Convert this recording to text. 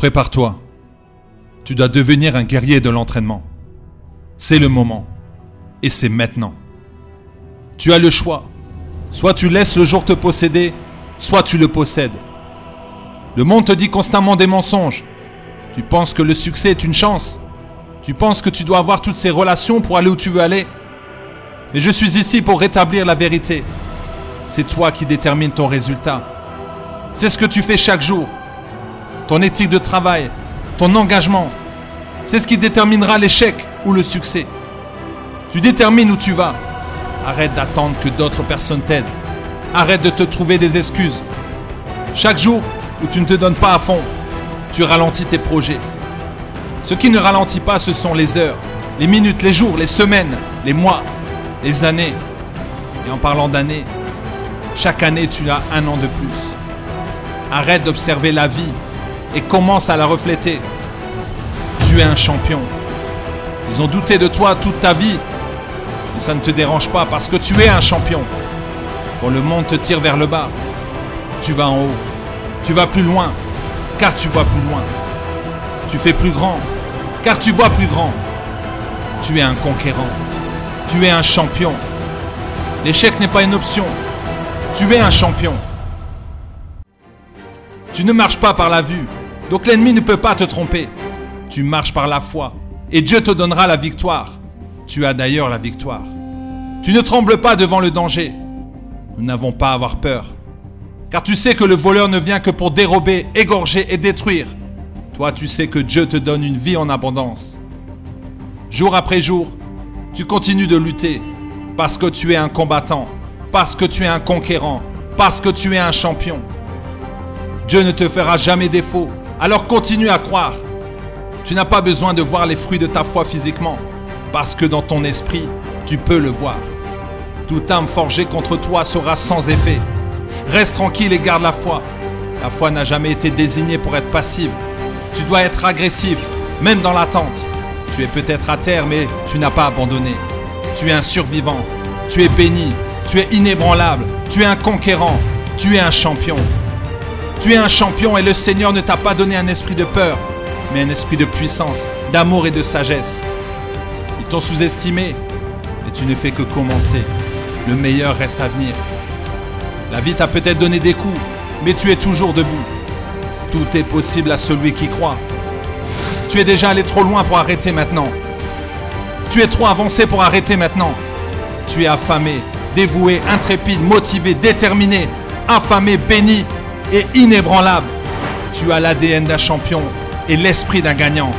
Prépare-toi. Tu dois devenir un guerrier de l'entraînement. C'est le moment. Et c'est maintenant. Tu as le choix. Soit tu laisses le jour te posséder, soit tu le possèdes. Le monde te dit constamment des mensonges. Tu penses que le succès est une chance. Tu penses que tu dois avoir toutes ces relations pour aller où tu veux aller. Mais je suis ici pour rétablir la vérité. C'est toi qui détermines ton résultat. C'est ce que tu fais chaque jour. Ton éthique de travail, ton engagement, c'est ce qui déterminera l'échec ou le succès. Tu détermines où tu vas. Arrête d'attendre que d'autres personnes t'aident. Arrête de te trouver des excuses. Chaque jour où tu ne te donnes pas à fond, tu ralentis tes projets. Ce qui ne ralentit pas, ce sont les heures, les minutes, les jours, les semaines, les mois, les années. Et en parlant d'années, chaque année, tu as un an de plus. Arrête d'observer la vie et commence à la refléter. Tu es un champion. Ils ont douté de toi toute ta vie, mais ça ne te dérange pas parce que tu es un champion. Quand le monde te tire vers le bas, tu vas en haut. Tu vas plus loin, car tu vois plus loin. Tu fais plus grand, car tu vois plus grand. Tu es un conquérant. Tu es un champion. L'échec n'est pas une option. Tu es un champion. Tu ne marches pas par la vue, donc l'ennemi ne peut pas te tromper. Tu marches par la foi, et Dieu te donnera la victoire. Tu as d'ailleurs la victoire. Tu ne trembles pas devant le danger. Nous n'avons pas à avoir peur, car tu sais que le voleur ne vient que pour dérober, égorger et détruire. Toi, tu sais que Dieu te donne une vie en abondance. Jour après jour, tu continues de lutter parce que tu es un combattant, parce que tu es un conquérant, parce que tu es un champion. Dieu ne te fera jamais défaut, alors continue à croire. Tu n'as pas besoin de voir les fruits de ta foi physiquement, parce que dans ton esprit, tu peux le voir. Toute âme forgée contre toi sera sans effet. Reste tranquille et garde la foi. La foi n'a jamais été désignée pour être passive. Tu dois être agressif, même dans l'attente. Tu es peut-être à terre, mais tu n'as pas abandonné. Tu es un survivant. Tu es béni. Tu es inébranlable. Tu es un conquérant. Tu es un champion. Tu es un champion et le Seigneur ne t'a pas donné un esprit de peur, mais un esprit de puissance, d'amour et de sagesse. Ils t'ont sous-estimé, et tu ne fais que commencer. Le meilleur reste à venir. La vie t'a peut-être donné des coups, mais tu es toujours debout. Tout est possible à celui qui croit. Tu es déjà allé trop loin pour arrêter maintenant. Tu es trop avancé pour arrêter maintenant. Tu es affamé, dévoué, intrépide, motivé, déterminé, affamé, béni et inébranlable. Tu as l'ADN d'un champion et l'esprit d'un gagnant.